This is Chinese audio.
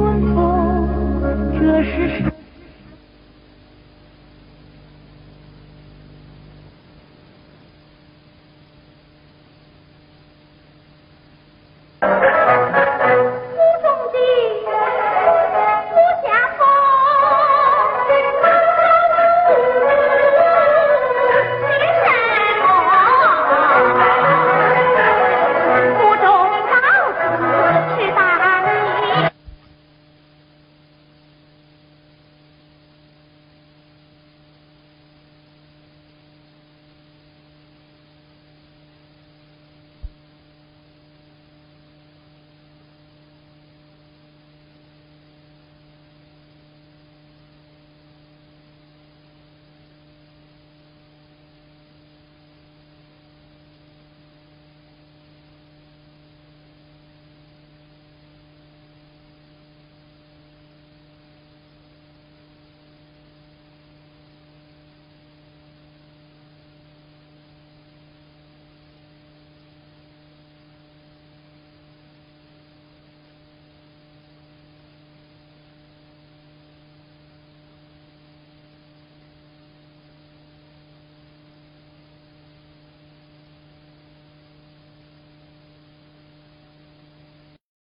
春风，这是。什